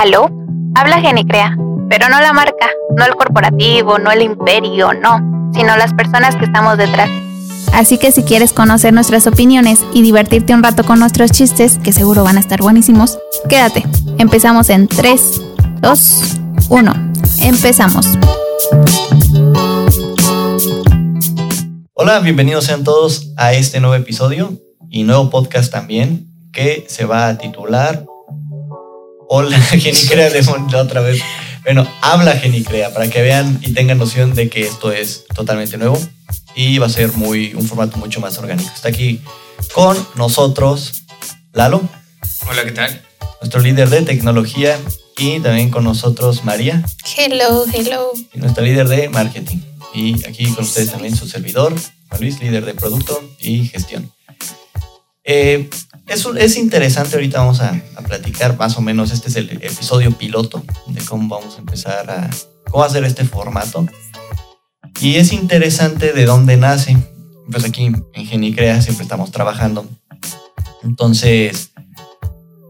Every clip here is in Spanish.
¿Aló? Habla Genicrea, pero no la marca, no el corporativo, no el imperio, no, sino las personas que estamos detrás. Así que si quieres conocer nuestras opiniones y divertirte un rato con nuestros chistes, que seguro van a estar buenísimos, quédate. Empezamos en 3, 2, 1. Empezamos. Hola, bienvenidos sean todos a este nuevo episodio y nuevo podcast también que se va a titular Hola Genicrea de otra vez. Bueno, habla Genicrea para que vean y tengan noción de que esto es totalmente nuevo y va a ser muy un formato mucho más orgánico. Está aquí con nosotros Lalo. Hola, ¿qué tal? Nuestro líder de tecnología y también con nosotros María. Hello, hello. Y nuestra líder de marketing. Y aquí con ustedes también su servidor, Juan Luis, líder de producto y gestión. Eh, es, es, interesante, ahorita vamos a, a, platicar más o menos, este es el episodio piloto de cómo vamos a empezar a, cómo hacer este formato. Y es interesante de dónde nace. Pues aquí en Genicrea siempre estamos trabajando. Entonces,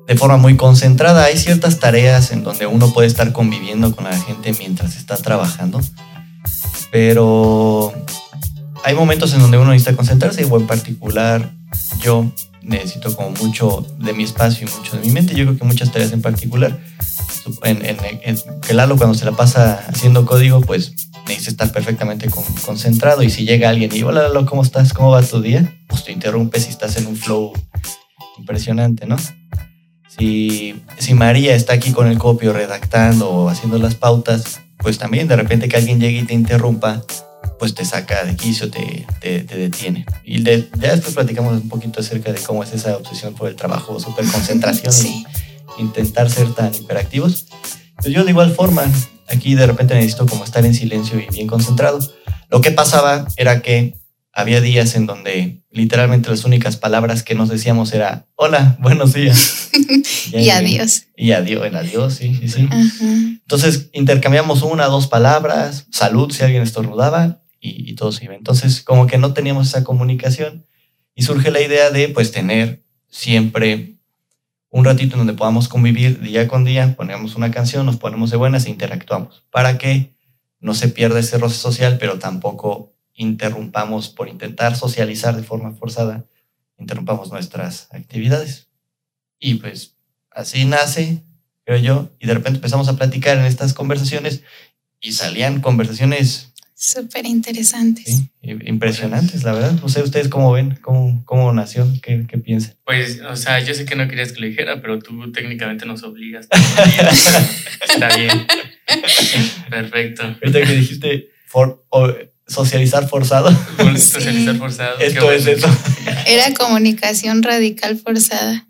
de forma muy concentrada, hay ciertas tareas en donde uno puede estar conviviendo con la gente mientras está trabajando. Pero hay momentos en donde uno necesita concentrarse, o en particular yo necesito como mucho de mi espacio y mucho de mi mente. Yo creo que muchas tareas en particular, en, en, que Lalo cuando se la pasa haciendo código, pues necesita estar perfectamente con, concentrado. Y si llega alguien y hola Lalo, ¿cómo estás? ¿Cómo va tu día? Pues te interrumpes y estás en un flow impresionante, ¿no? Si, si María está aquí con el copio redactando o haciendo las pautas, pues también de repente que alguien llegue y te interrumpa, pues te saca de quicio, te, te, te detiene. Y de, ya después platicamos un poquito acerca de cómo es esa obsesión por el trabajo, super concentración sí. y intentar ser tan hiperactivos. Pues yo de igual forma, aquí de repente necesito como estar en silencio y bien concentrado. Lo que pasaba era que había días en donde literalmente las únicas palabras que nos decíamos era hola, buenos días. y, y adiós. Y adiós, el adiós, sí, sí, sí. Entonces intercambiamos una, dos palabras, salud si alguien estornudaba y, y todo se iba. Entonces, como que no teníamos esa comunicación y surge la idea de pues tener siempre un ratito en donde podamos convivir día con día, ponemos una canción, nos ponemos de buenas e interactuamos para que no se pierda ese roce social, pero tampoco interrumpamos por intentar socializar de forma forzada, interrumpamos nuestras actividades. Y pues así nace, creo yo, y de repente empezamos a platicar en estas conversaciones y salían conversaciones Súper interesantes. Sí, impresionantes, la verdad. No sé, ¿ustedes cómo ven? ¿Cómo, cómo nació? ¿Qué, ¿Qué, piensan? Pues, o sea, yo sé que no querías que lo dijera, pero tú técnicamente nos obligas. Está bien. Perfecto. Ahorita que dijiste for, o, socializar forzado. Socializar forzado. Esto bueno. es eso. Era comunicación radical forzada.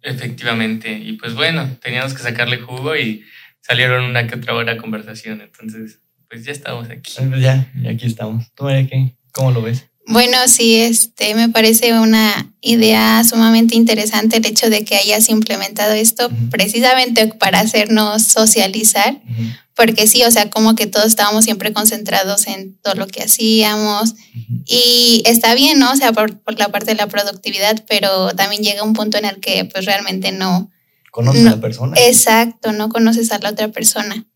Efectivamente. Y pues bueno, teníamos que sacarle jugo y salieron una que otra hora conversación. Entonces, pues ya estamos aquí. Ya, y aquí estamos. ¿Tú, María, qué? ¿Cómo lo ves? Bueno, sí, este, me parece una idea sumamente interesante el hecho de que hayas implementado esto uh -huh. precisamente para hacernos socializar, uh -huh. porque sí, o sea, como que todos estábamos siempre concentrados en todo lo que hacíamos uh -huh. y está bien, ¿no? O sea, por, por, la parte de la productividad, pero también llega un punto en el que pues realmente no... Conoces no, a la persona. Exacto, no conoces a la otra persona.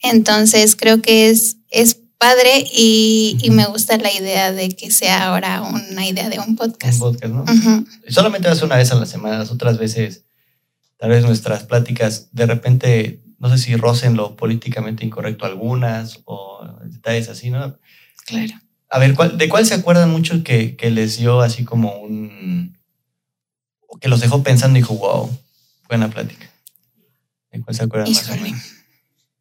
Entonces creo que es, es padre y, y, me gusta la idea de que sea ahora una idea de un podcast. Un podcast, ¿no? Uh -huh. Solamente hace una vez a la semana, las otras veces, tal vez nuestras pláticas de repente, no sé si rocen lo políticamente incorrecto algunas o detalles así, ¿no? Claro. A ver, ¿cuál, ¿de cuál se acuerdan mucho que, que les dio así como un... que los dejó pensando y dijo, wow, buena plática? ¿De cuál se acuerdan Híjole. más?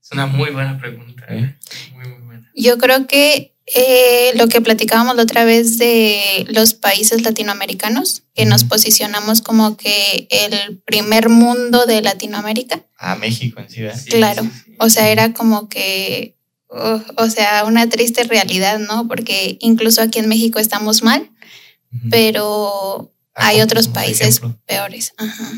Es una muy buena pregunta. ¿eh? Muy, muy buena. Yo creo que eh, lo que platicábamos la otra vez de los países latinoamericanos, que nos posicionamos como que el primer mundo de Latinoamérica. Ah, México en sí, ¿verdad? Sí, claro. Sí, sí. O sea, era como que, uh, o sea, una triste realidad, ¿no? Porque incluso aquí en México estamos mal, uh -huh. pero ah, hay otros países ejemplo. peores. Ajá.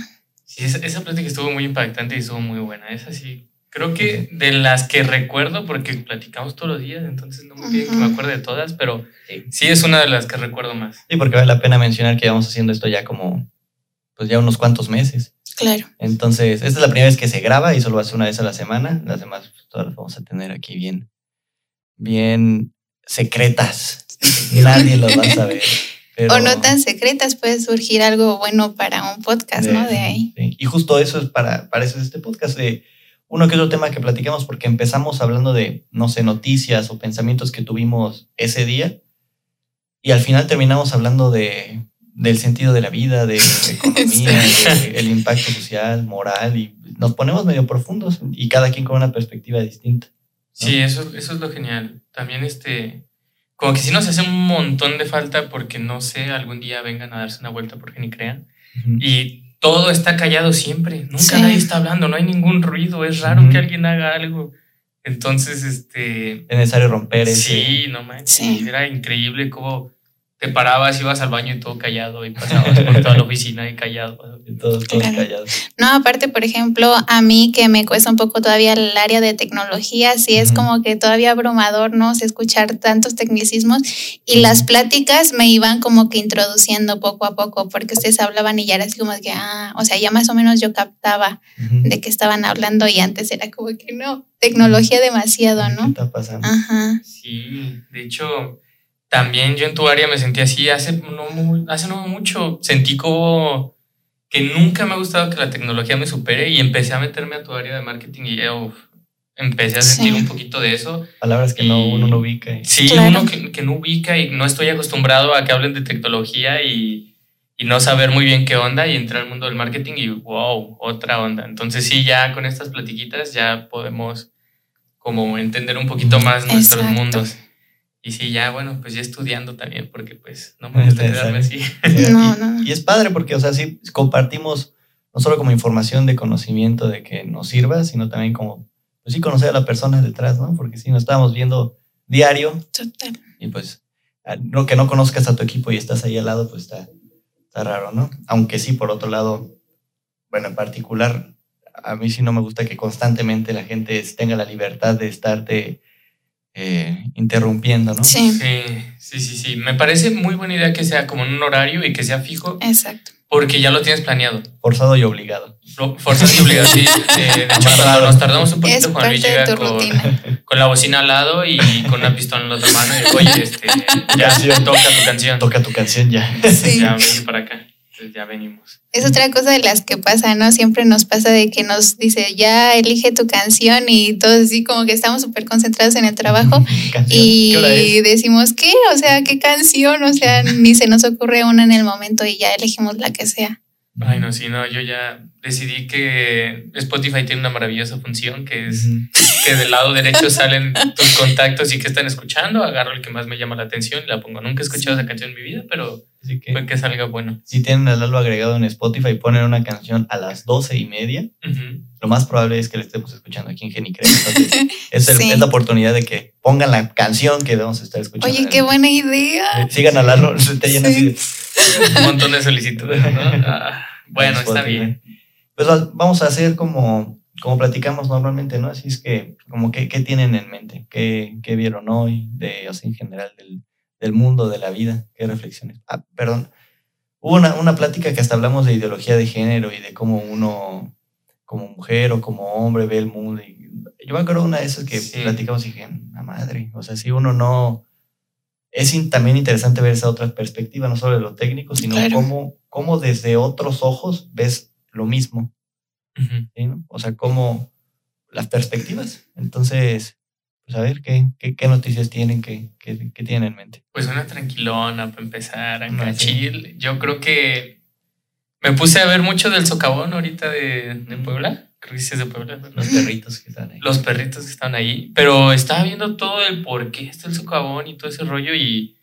Sí, esa, esa plática estuvo muy impactante y estuvo muy buena. Esa sí Creo que de las que recuerdo, porque platicamos todos los días, entonces no me piden que me acuerde de todas, pero sí. es una de las que recuerdo más. Sí, porque vale la pena mencionar que vamos haciendo esto ya como, pues ya unos cuantos meses. Claro. Entonces, esta es la primera vez que se graba y solo va a ser una vez a la semana. Las demás pues, todas las vamos a tener aquí bien, bien secretas. Nadie las va a saber. O no tan secretas, puede surgir algo bueno para un podcast, ¿no? De ahí. Y justo eso es para, para eso es este podcast. De uno que otro tema que platicamos, porque empezamos hablando de, no sé, noticias o pensamientos que tuvimos ese día. Y al final terminamos hablando de, del sentido de la vida, de la economía, el impacto social, moral, y nos ponemos medio profundos y cada quien con una perspectiva distinta. Sí, eso, eso es lo genial. También este, como que si nos hace un montón de falta porque no sé, algún día vengan a darse una vuelta porque ni crean. Y todo está callado siempre, nunca nadie está hablando, no hay ningún ruido, es raro que alguien haga algo. Entonces, este... Es necesario romper ese... Sí, no manches, era increíble cómo te parabas, ibas al baño y todo callado y pasabas por toda la oficina y callado. Y todos, callados. No, aparte, por ejemplo, a mí que me cuesta un poco todavía el área de tecnología, sí es como que todavía abrumador, ¿no? escuchar tantos tecnicismos y las pláticas me iban como que introduciendo poco a poco porque ustedes hablaban y ya era así como que, ah, o sea, ya más o menos yo captaba de qué estaban hablando y antes era como que no, tecnología demasiado, ¿no? ¿Qué está pasando? Ajá. Sí, de hecho también yo en tu área me sentí así hace no, hace no mucho. Sentí como que nunca me ha gustado que la tecnología me supere y empecé a meterme a tu área de marketing y yo empecé a sentir un poquito de eso. Palabras que no, uno no ubica. Sí, uno que, que, no ubica y no estoy acostumbrado a que hablen de tecnología y, y, no saber muy bien qué onda y entrar al mundo del marketing y wow, otra onda. Entonces sí, ya con estas platiquitas ya podemos como entender un poquito más nuestros mundos. Y sí, ya, bueno, pues ya estudiando también, porque pues no me gusta quedarme así. No, no. Y es padre porque, o sea, sí compartimos no solo como información de conocimiento de que nos sirva, sino también como, pues sí, conocer a la persona detrás, ¿no? Porque si nos estábamos viendo diario. Total. Y pues, lo que no conozcas a tu equipo y estás ahí al lado, pues está, está raro, ¿no? Aunque sí, por otro lado, bueno, en particular, a mí sí no me gusta que constantemente la gente tenga la libertad de estarte eh, interrumpiendo, ¿no? Sí. sí. Sí, sí, Me parece muy buena idea que sea como en un horario y que sea fijo. Exacto. Porque ya lo tienes planeado. Forzado y obligado. Forzado y obligado, sí. de hecho, cuando nos tardamos un poquito, cuando Luis llega con, con, la bocina al lado y con una pistola en la otra mano, y oye, este, ya toca tu canción. Toca tu canción ya. Sí. Ya, ven para acá. Ya venimos. Es otra cosa de las que pasa, ¿no? Siempre nos pasa de que nos dice, ya elige tu canción y todos así como que estamos súper concentrados en el trabajo y decimos, ¿qué? O sea, ¿qué canción? O sea, ni se nos ocurre una en el momento y ya elegimos la que sea. Ay, no, sí, no, yo ya decidí que Spotify tiene una maravillosa función que es que del lado derecho salen tus contactos y que están escuchando, agarro el que más me llama la atención y la pongo. Nunca he escuchado esa canción en mi vida, pero que, que salga bueno. Si tienen el Lalo agregado en Spotify y ponen una canción a las doce y media, lo más probable es que le estemos escuchando aquí en Genicre. es, es, la oportunidad de que pongan la canción que debemos estar escuchando. Oye, qué buena idea. Eh, sigan a Lalo, te llena así Un montón de solicitudes, ¿no? Ah, bueno, está bien. Pues vamos a hacer como, como platicamos normalmente, ¿no? Así es que, como ¿qué tienen en mente? ¿Qué, qué vieron hoy? De, o en general, del, del, mundo, de la vida. ¿Qué reflexiones? Ah, perdón. Hubo una, una plática que hasta hablamos de ideología de género y de cómo uno, como mujer o como hombre, ve el mundo. Y yo me acuerdo una de esas que platicamos y dije, la madre, o sea, si uno no... Es también interesante ver esa otra perspectiva, no solo de lo técnico, sino cómo, cómo desde otros ojos ves lo mismo. O sea, como las perspectivas. Entonces, pues a ver, ¿qué, qué, noticias tienen, qué, qué, tienen en mente? Pues una tranquilona para empezar, a chill. Yo creo que me puse a ver mucho del socavón ahorita de, de Puebla. Creo que sí es de Puebla. Los perritos que están ahí. Los perritos que están ahí. Pero estaba viendo todo el por qué está el socavón y todo ese rollo y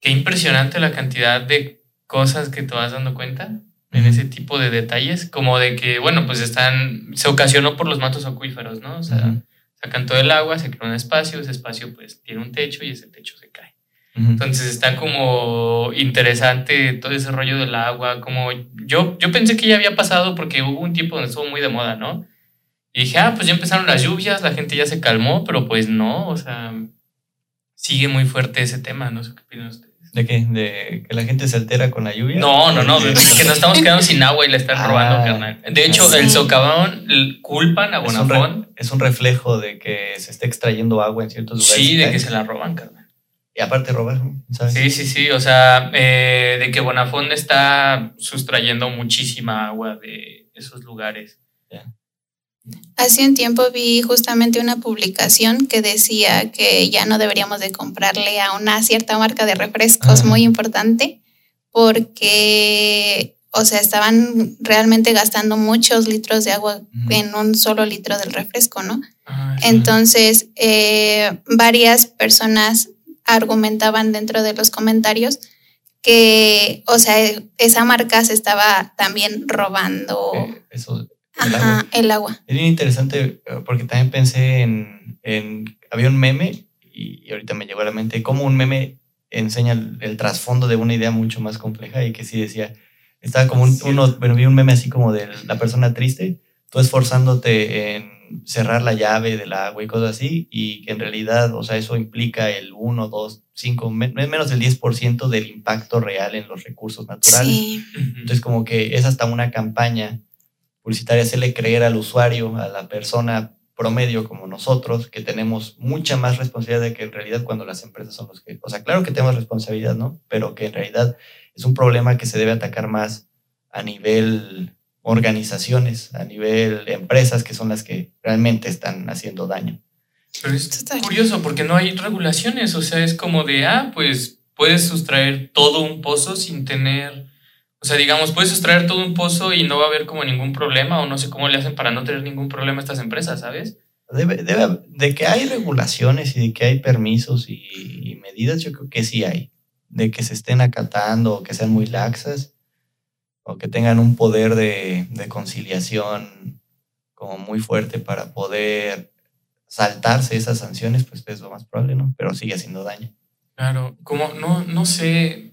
qué impresionante la cantidad de cosas que te vas dando cuenta en ese tipo de detalles, como de que, bueno, pues están, se ocasionó por los matos acuíferos, ¿no? O sea, sacan todo el agua, se crea un espacio, ese espacio pues tiene un techo y ese techo se cae. Entonces está como interesante todo ese rollo del agua, como yo, yo pensé que ya había pasado porque hubo un tiempo donde estuvo muy de moda, ¿no? Y dije, ah, pues ya empezaron las lluvias, la gente ya se calmó, pero pues no, o sea, sigue muy fuerte ese tema, no sé qué opinan ustedes. ¿De qué? ¿De que la gente se altera con la lluvia? No, no, no, de que nos estamos quedando sin agua y le están robando, Ah, carnal. De hecho, sí. el socavón culpan a Es Bonafont. es un reflejo de que se está extrayendo agua en ciertos lugares. Sí, de que se la roban, carnal. Y aparte robar, ¿sabes? Sí, sí, sí. O sea, eh, de que Bonafont está sustrayendo muchísima agua de esos lugares. Hace un tiempo vi justamente una publicación que decía que ya no deberíamos de comprarle a una cierta marca de refrescos Ah. muy importante porque, o sea, estaban realmente gastando muchos litros de agua en un solo litro del refresco, ¿no? Ah. Entonces, eh, varias personas argumentaban dentro de los comentarios que, o sea, esa marca se estaba también robando Eh, eso, el agua. el agua. Es bien interesante eh, porque también pensé en, en- había un meme y, ahorita me llegó a la mente cómo un meme enseña el, el trasfondo de una idea mucho más compleja y que sí decía, estaba como un, uno, bueno, vi un meme así como de la persona triste, tú esforzándote en cerrar la llave del agua y cosas así y que en realidad, o sea, eso implica el 1, 2, 5, menos del 10% del impacto real en los recursos naturales. Sí. Entonces, como que es hasta una campaña publicitaria, hacerle creer al usuario, a la persona promedio como nosotros, que tenemos mucha más responsabilidad de que en realidad cuando las empresas son los que, o sea, claro que tenemos responsabilidad, ¿no? Pero que en realidad es un problema que se debe atacar más a nivel organizaciones, a nivel empresas, que son las que realmente están haciendo daño. Pero es curioso porque no hay regulaciones, o sea, es como de, ah, pues puedes sustraer todo un pozo sin tener, o sea, digamos, puedes sustraer todo un pozo y no va a haber como ningún problema o no sé cómo le hacen para no tener ningún problema estas empresas, ¿sabes? Debe, debe- de que hay regulaciones y de que hay permisos y, y medidas, yo creo que sí hay. De que se estén acatando o que sean muy laxas o que tengan un poder de, de conciliación como muy fuerte para poder saltarse esas sanciones, pues es lo más probable, ¿no? Pero sigue haciendo daño. Claro, como, no, no sé,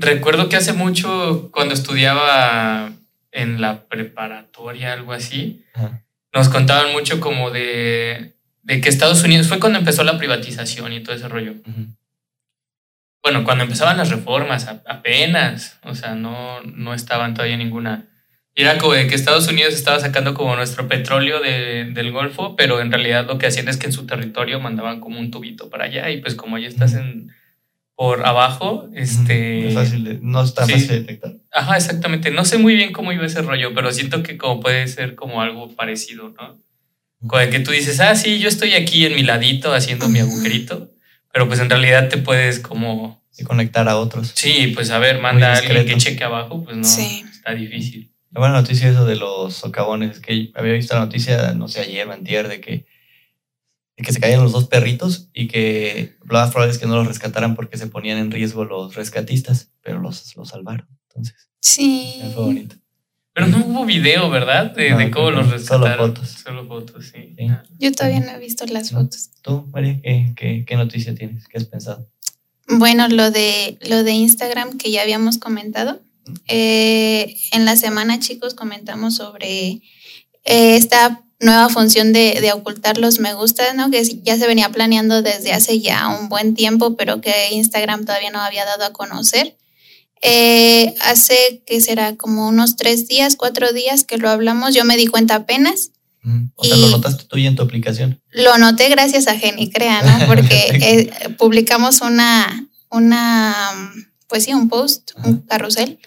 recuerdo que hace mucho cuando estudiaba en la preparatoria, algo así, Ajá. nos contaban mucho como de, de que Estados Unidos fue cuando empezó la privatización y todo ese rollo. Bueno, cuando empezaban las reformas, apenas, o sea, no, no estaban todavía ninguna. Y era como de que Estados Unidos estaba sacando como nuestro petróleo de- del Golfo, pero en realidad lo que hacían es que en su territorio mandaban como un tubito para allá y pues como ya estás en, por abajo, este... Es fácil de- no está sí. fácil de detectar. Ajá, exactamente. No sé muy bien cómo iba ese rollo, pero siento que como puede ser como algo parecido, ¿no? Como de que tú dices, ah, sí, yo estoy aquí en mi ladito haciendo mi agujerito, pero pues en realidad te puedes como Y conectar a otros. Sí, pues a ver, manda a alguien que cheque abajo, pues no, Sí. está difícil. La buena noticia es eso de los socavones, es que había visto la noticia, no sé, ayer o antier, de que, que se caían los dos perritos y que lo más probable es que no los rescataran porque se ponían en riesgo los rescatistas, pero los, los salvaron. Entonces, Sí. fue bonito. Pero no hubo video, ¿verdad? De, No, de cómo no, los solo rescataron. fotos. Solo fotos, sí. Sí. Yo todavía no he visto las No. fotos. ¿Tú, María, qué, qué, qué noticia tienes? ¿Qué has pensado? Bueno, lo de lo de Instagram que ya habíamos comentado. eh, en la semana, chicos, comentamos sobre eh, esta nueva función de, de ocultar los me gusta, ¿no? Que ya se venía planeando desde hace ya un buen tiempo, pero que Instagram todavía no había dado a conocer. Eh, hace que será como unos tres días, cuatro días que lo hablamos. Yo me di cuenta apenas. Mm, O sea, Y- lo notaste tú ya en tu aplicación. Lo noté gracias a Genicrea, ¿no? Porque eh, publicamos una, una, pues sí, un post, un carrusel,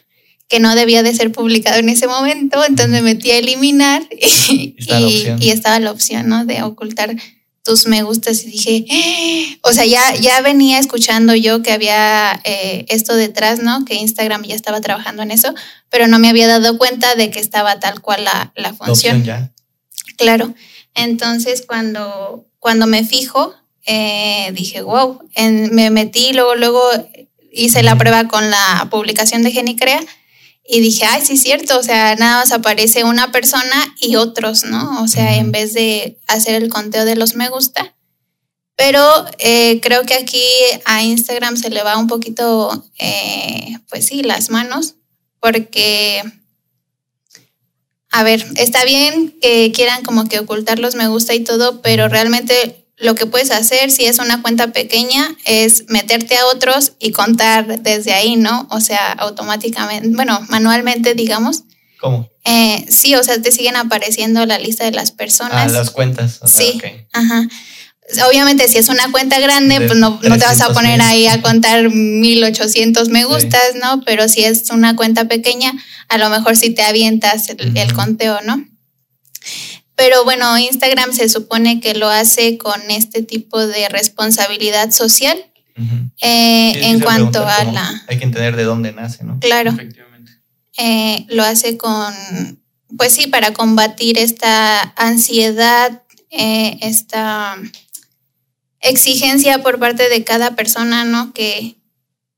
que no debía de ser publicado en ese momento, entonces me metí a eliminar y, Estaba la y- opción. y estaba la opción, ¿no? De ocultar tus me gustas y dije, "Eh". o sea, ya, ya venía escuchando yo que había eh, esto detrás, ¿no? Que Instagram ya estaba trabajando en eso, pero no me había dado cuenta de que estaba tal cual la, función. ya. Claro. Entonces, cuando, cuando me fijo, eh, dije, wow, En- me metí, luego, luego hice la prueba con la publicación de Genicrea y dije, ay, sí es cierto, o sea, nada más aparece una persona y otros, ¿no? O sea, en vez de hacer el conteo de los me gusta. Pero eh, creo que aquí a Instagram se le va un poquito, eh, pues sí, las manos, porque a ver, está bien que quieran como que ocultar los me gusta y todo, pero realmente lo que puedes hacer si es una cuenta pequeña es meterte a otros y contar desde ahí, ¿no? O sea, automáticamente, bueno, manualmente, digamos. ¿Cómo? Eh, sí, o sea, te siguen apareciendo la lista de las personas. Ah, las cuentas. sí. Ajá. Obviamente, si es una cuenta grande, pues no, te vas a poner ahí a contar 1800 me gustas, ¿no? Pero si es una cuenta pequeña, a lo mejor sí te avientas el conteo, ¿no? Pero bueno, Instagram se supone que lo hace con este tipo de responsabilidad social eh, en cuanto a la... Hay que entender de dónde nace, ¿no? Claro. Eh, lo hace con, pues sí, para combatir esta ansiedad, eh, esta exigencia por parte de cada persona, ¿no? Que,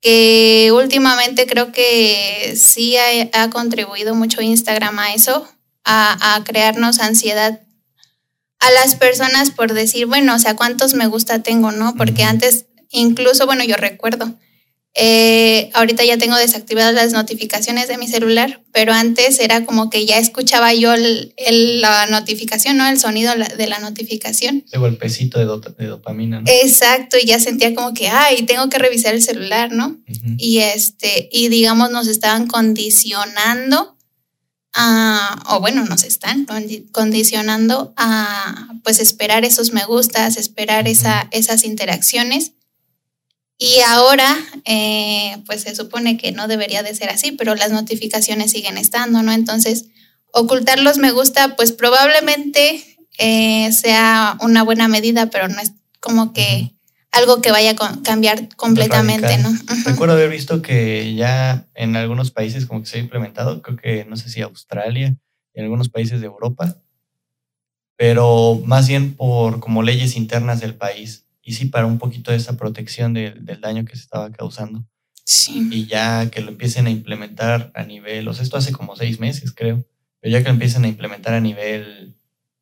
que últimamente creo que sí ha contribuido mucho Instagram a eso, a, crearnos ansiedad a las personas por decir, bueno, o sea, cuántos me gusta tengo, ¿no? Porque antes, incluso, bueno, yo recuerdo, eh, ahorita ya tengo desactivadas las notificaciones de mi celular, pero antes era como que ya escuchaba yo la notificación, ¿no? El sonido de la notificación. El golpecito de, dopamina, ¿no? Exacto, y ya sentía como que, ay, tengo que revisar el celular, ¿no? Y este, y digamos, nos estaban condicionando o bueno, nos están condicionando a pues esperar esos me gustas, esperar esa, esas interacciones. Y ahora, eh, pues se supone que no debería de ser así, pero las notificaciones siguen estando, ¿no? Entonces, ocultar los me gusta, pues probablemente eh, sea una buena medida, pero no es como que algo que vaya a cambiar completamente, ¿no? Recuerdo haber visto que ya en algunos países como que se ha implementado, creo que no sé si Australia y algunos países de Europa, pero más bien por como leyes internas del país y sí para un poquito de esa protección del daño que se estaba causando. Sí. Y ya que lo empiecen a implementar a nivel, o sea, esto hace como seis meses creo, pero ya que lo empiecen a implementar a nivel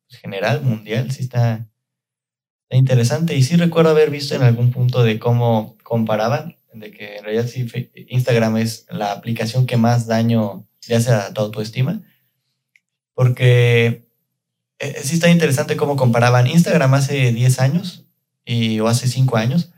general, mundial, sí está, interesante. Y sí recuerdo haber visto en algún punto de cómo comparaban, de que en realidad sí Instagram es la aplicación que más daño le hace a tu autoestima. Porque eh, sí está interesante cómo comparaban Instagram hace 10 años y, o hace 5 años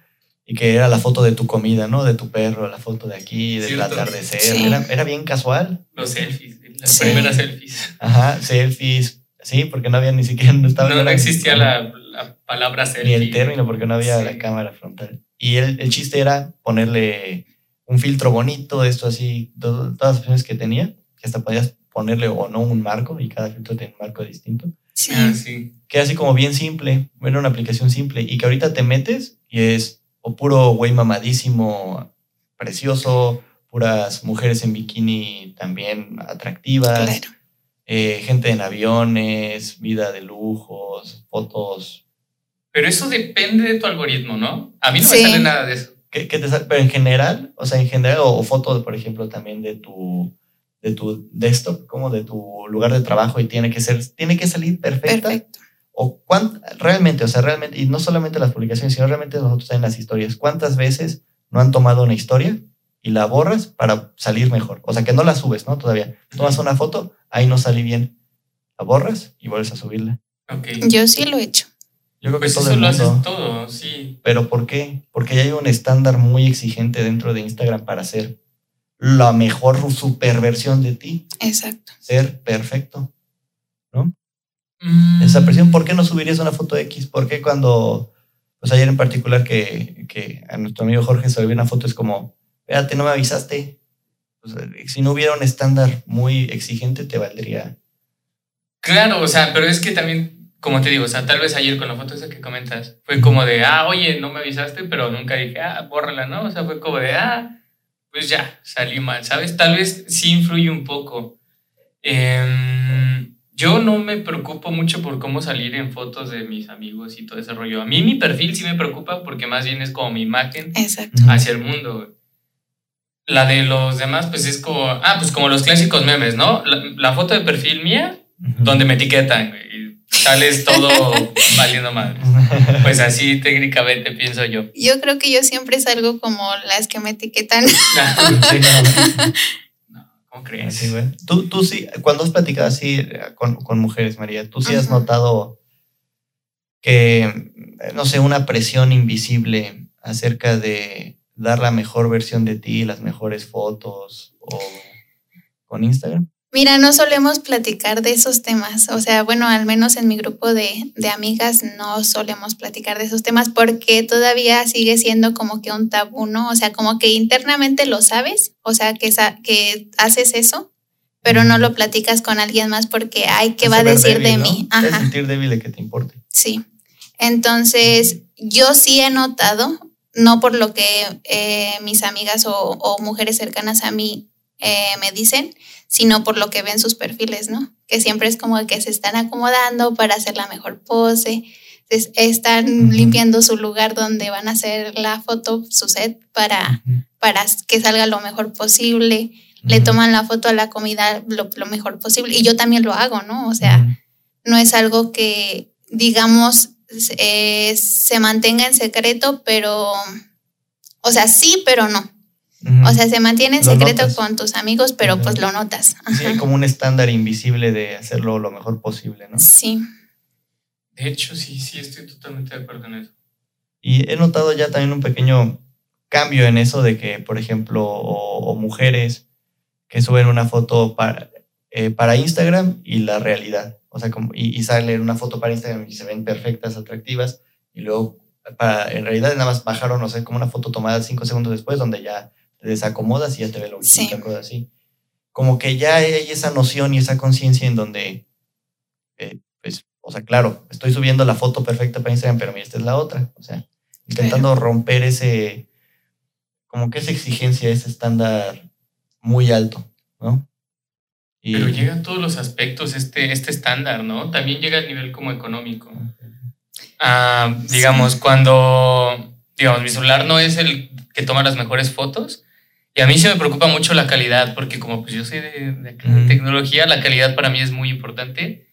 y que era la foto de tu comida, ¿no? De tu perro, la foto de aquí, del atardecer. Era, era, bien casual. Los selfies, las primeras selfies. Ajá, selfies. Sí, porque no había ni siquiera... No, estaba no, no existía la, palabra selfie. Ni el término, porque no había la cámara frontal. Y el, el, chiste era ponerle un filtro bonito, esto así, todas las opciones que tenía, que hasta podías ponerle o no un marco, y cada filtro tiene un marco distinto. Sí. Ah, sí. Que así como bien simple, era una aplicación simple, y que ahorita te metes y es o puro güey mamadísimo, precioso, puras mujeres en bikini también atractivas. Eh, gente en aviones, vida de lujos, fotos pero eso depende de tu algoritmo, ¿no? A mí no me sale nada de eso. ¿Qué, te sale? Pero en general, o sea, en general, o, fotos, por ejemplo, también de tu, de tu desktop, como de tu lugar de trabajo y tiene que ser, tiene que salir perfecta. Perfecto. O realmente, o sea, realmente, y no solamente las publicaciones, sino realmente nosotros en las historias, ¿cuántas veces no han tomado una historia y la borras para salir mejor? O sea, que no la subes, ¿no? Todavía. Tomas una foto, ahí no sale bien. La borras y vuelves a subirla. Okay. Yo sí lo he hecho. Yo creo que pues todo eso lo haces todo, sí. Pero ¿por qué? Porque ya hay un estándar muy exigente dentro de Instagram para ser la mejor superversión de ti. Exacto. Ser perfecto. ¿No? Mm. Esa presión, ¿por qué no subirías una foto X? ¿Por qué cuando, pues ayer en particular que, que a nuestro amigo Jorge se le una foto es como, espérate, no me avisaste? si no hubiera un estándar muy exigente, te valdría. Claro, o sea, pero es que también como te digo, o sea, tal vez ayer con la foto esa que comentas, fue como de, ah, oye, no me avisaste, pero nunca dije, ah, bórrala, ¿no? O sea, fue como de, ah, pues ya, salí mal, ¿sabes? Tal vez sí influye un poco. Em, yo no me preocupo mucho por cómo salir en fotos de mis amigos y todo ese rollo. A mí mi perfil sí me preocupa porque más bien es como mi imagen hacia el mundo. La de los demás, pues es como, ah, pues como los clásicos memes, ¿no? La, foto de perfil mía, donde me etiquetan, sales todo valiendo madre. Pues así técnicamente pienso yo. Yo creo que yo siempre salgo como las que me etiquetan. no, ¿Cómo crees? Tú, tú sí, cuando has platicado así con, con mujeres, María, tú sí has notado que, no sé, una presión invisible acerca de dar la mejor versión de ti, las mejores fotos o con Instagram? Mira, no solemos platicar de esos temas, o sea, bueno, al menos en mi grupo de, de, amigas no solemos platicar de esos temas porque todavía sigue siendo como que un tabú, ¿no? O sea, como que internamente lo sabes, o sea, que, que haces eso, pero no lo platicas con alguien más porque, ay, ¿qué va a decir de mí? Ajá. sentir débil de que te importe. Sí. Entonces, yo sí he notado, no por lo que eh, mis amigas o, o, mujeres cercanas a mí eh, me dicen, sino por lo que ven sus perfiles, ¿no? Que siempre es como que se están acomodando para hacer la mejor pose, están limpiando su lugar donde van a hacer la foto, su set, para, para que salga lo mejor posible. Le toman la foto a la comida lo, mejor posible. Y yo también lo hago, ¿no? O sea, no es algo que, digamos, eh, se mantenga en secreto, pero, o sea, sí, pero no. O sea, se mantiene en secreto con tus amigos, pero pues lo notas. Sí, hay como un estándar invisible de hacerlo lo mejor posible, ¿no? Sí. De hecho, sí, sí, estoy totalmente de acuerdo en eso. Y he notado ya también un pequeño cambio en eso de que, por ejemplo, o, mujeres que suben una foto para, eh, para Instagram y la realidad. O sea, como, y, y sale una foto para Instagram y se ven perfectas, atractivas, y luego para, en realidad nada más bajaron, o sea, como una foto tomada cinco segundos después, donde ya te desacomodas y ya te ve lo sí. cosas así. Como que ya hay esa noción y esa conciencia en donde, eh, pues, o sea, claro, estoy subiendo la foto perfecta para Instagram, pero mira, esta es la otra. O sea, intentando romper ese, como que esa exigencia, ese estándar muy alto, ¿no? Pero llega a todos los aspectos este, este estándar, ¿no? También llega al nivel como económico. Ah, digamos, cuando, digamos, mi celular no es el que toma las mejores fotos, y a mí se me preocupa mucho la calidad, porque como pues yo soy de, tecnología, la calidad para mí es muy importante.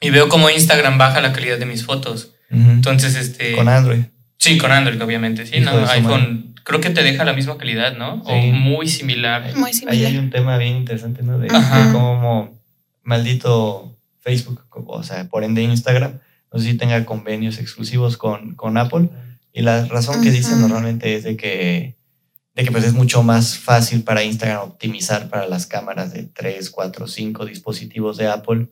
Y veo como Instagram baja la calidad de mis fotos. Entonces, este... Con Android. Sí, con Android, obviamente. Sí, no, iPhone creo que te deja la misma calidad, ¿no? O muy similar. Muy similar. Ahí hay un tema bien interesante, ¿no? De, cómo maldito Facebook, o sea, por ende Instagram, no sé si tenga convenios exclusivos con, con Apple. Y la razón que dicen normalmente es de que de que pues es mucho más fácil para Instagram optimizar para las cámaras de 3, 4, 5 dispositivos de Apple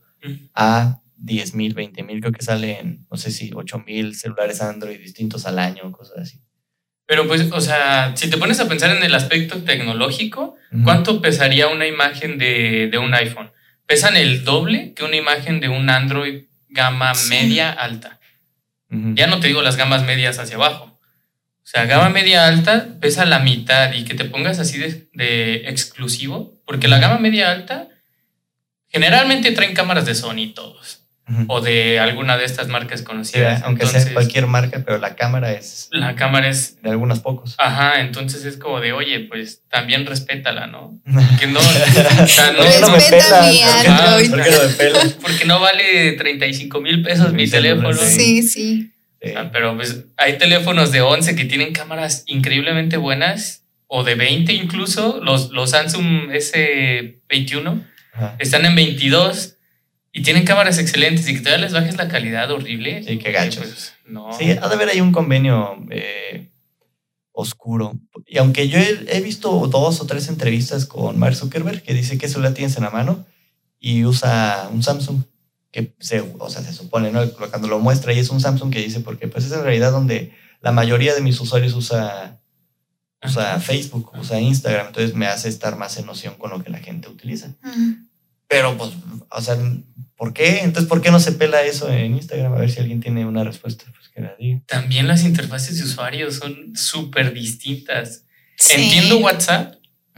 a 10 mil, 20 mil, creo que salen, no sé si 8 mil celulares Android distintos al año, cosas así. Pero pues, o sea, si te pones a pensar en el aspecto tecnológico, ¿cuánto pesaría una imagen de, de, un iPhone? Pesan el doble que una imagen de un Android gama media alta. Ya no te digo las gamas medias hacia abajo. O sea, gama media alta pesa la mitad y que te pongas así de, exclusivo, porque la gama media alta generalmente traen cámaras de Sony todos. O de alguna de estas marcas conocidas. aunque sea cualquier marca, pero la cámara es. La cámara es. De algunos pocos. Ajá, entonces es como de, oye, pues también respétala, ¿no? Porque no. Respeta mi Android. Porque no vale 35 mil pesos mi teléfono. Sí, sí. Pero pues hay teléfonos de 11 que tienen cámaras increíblemente buenas, o de 20 incluso, los, los Samsung S21 están en 22 y tienen cámaras excelentes y que todavía les bajes la calidad horrible. Sí, qué gacho. Pues, no. Sí, ha de haber ahí un convenio eh, oscuro. Y aunque yo he, visto dos o tres entrevistas con Mark Zuckerberg que dice que la tienes en la mano y usa un Samsung que se, o sea, se supone, ¿no? Cuando lo muestra y es un Samsung que dice, porque pues es en realidad donde la mayoría de mis usuarios usa, usa Facebook, usa Instagram, entonces me hace estar más en noción con lo que la gente utiliza. Pero pues, o sea, ¿por qué? Entonces, ¿por qué no se pela eso en Instagram? A ver si alguien tiene una respuesta, pues que la diga. También las interfaces de usuarios son súper distintas. Entiendo WhatsApp,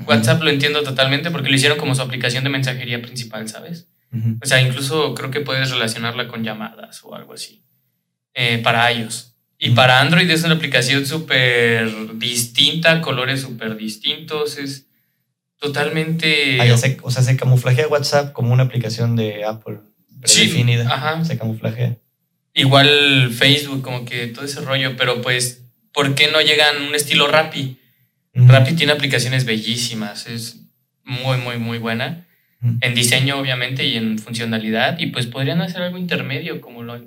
WhatsApp lo entiendo totalmente porque lo hicieron como su aplicación de mensajería principal, ¿sabes? O sea, incluso creo que puedes relacionarla con llamadas o algo así. Eh, para iOS. Y para Android es una aplicación súper distinta, colores súper distintos, es totalmente... Ah, o sea, se camuflajea WhatsApp como una aplicación de Apple definida. Sí, ajá. Se camuflajea. Igual Facebook, como que todo ese rollo, pero pues, ¿por qué no llegan un estilo Rappi? Rappi tiene aplicaciones bellísimas, es muy, muy, muy buena. En diseño obviamente y en funcionalidad y pues podrían hacer algo intermedio como lo, lo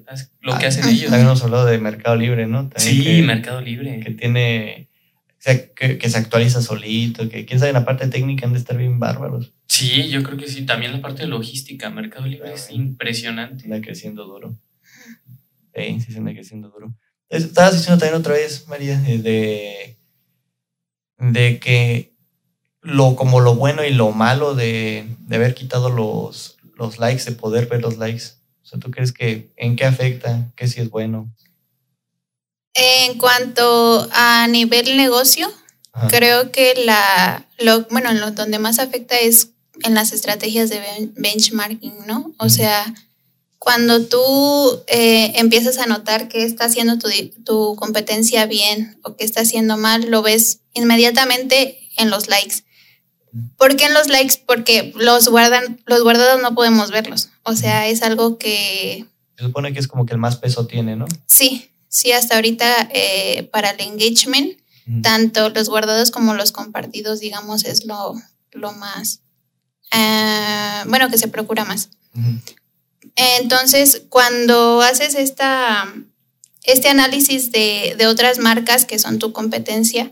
que Ah, hacen ellos. También hemos hablado de Mercado Libre, ¿no? También Sí, que- Mercado Libre. que tiene, o sea, que, que se actualiza solito, que quién sabe, en la parte técnica han de estar bien bárbaros, Sí, yo creo que sí. También la parte de logística, Mercado Libre es impresionante. anda creciendo duro. Sí, sí, se anda creciendo duro. Estabas diciendo también otra vez, María, eh, de, de que lo, como lo bueno y lo malo de, de haber quitado los, los likes, de poder ver los likes. O sea, ¿tú crees que en qué afecta? ¿Qué si es bueno? En cuanto a nivel negocio, Ajá. creo que la, lo, bueno, lo donde más afecta es en las estrategias de ben- benchmarking, ¿no? O sea, cuando tú eh, empiezas a notar que está haciendo tu, tu competencia bien o que está haciendo mal, lo ves inmediatamente en los likes. ¿Por qué en los likes? Porque los guardan, los guardados no podemos verlos. O sea, es algo que Se supone que es como que el más peso tiene, ¿no? sí, sí, hasta ahorita eh, para el engagement tanto los guardados como los compartidos, digamos, es lo, lo más, ah, bueno, que se procura más. Entonces, cuando haces esta, este análisis de, de otras marcas que son tu competencia,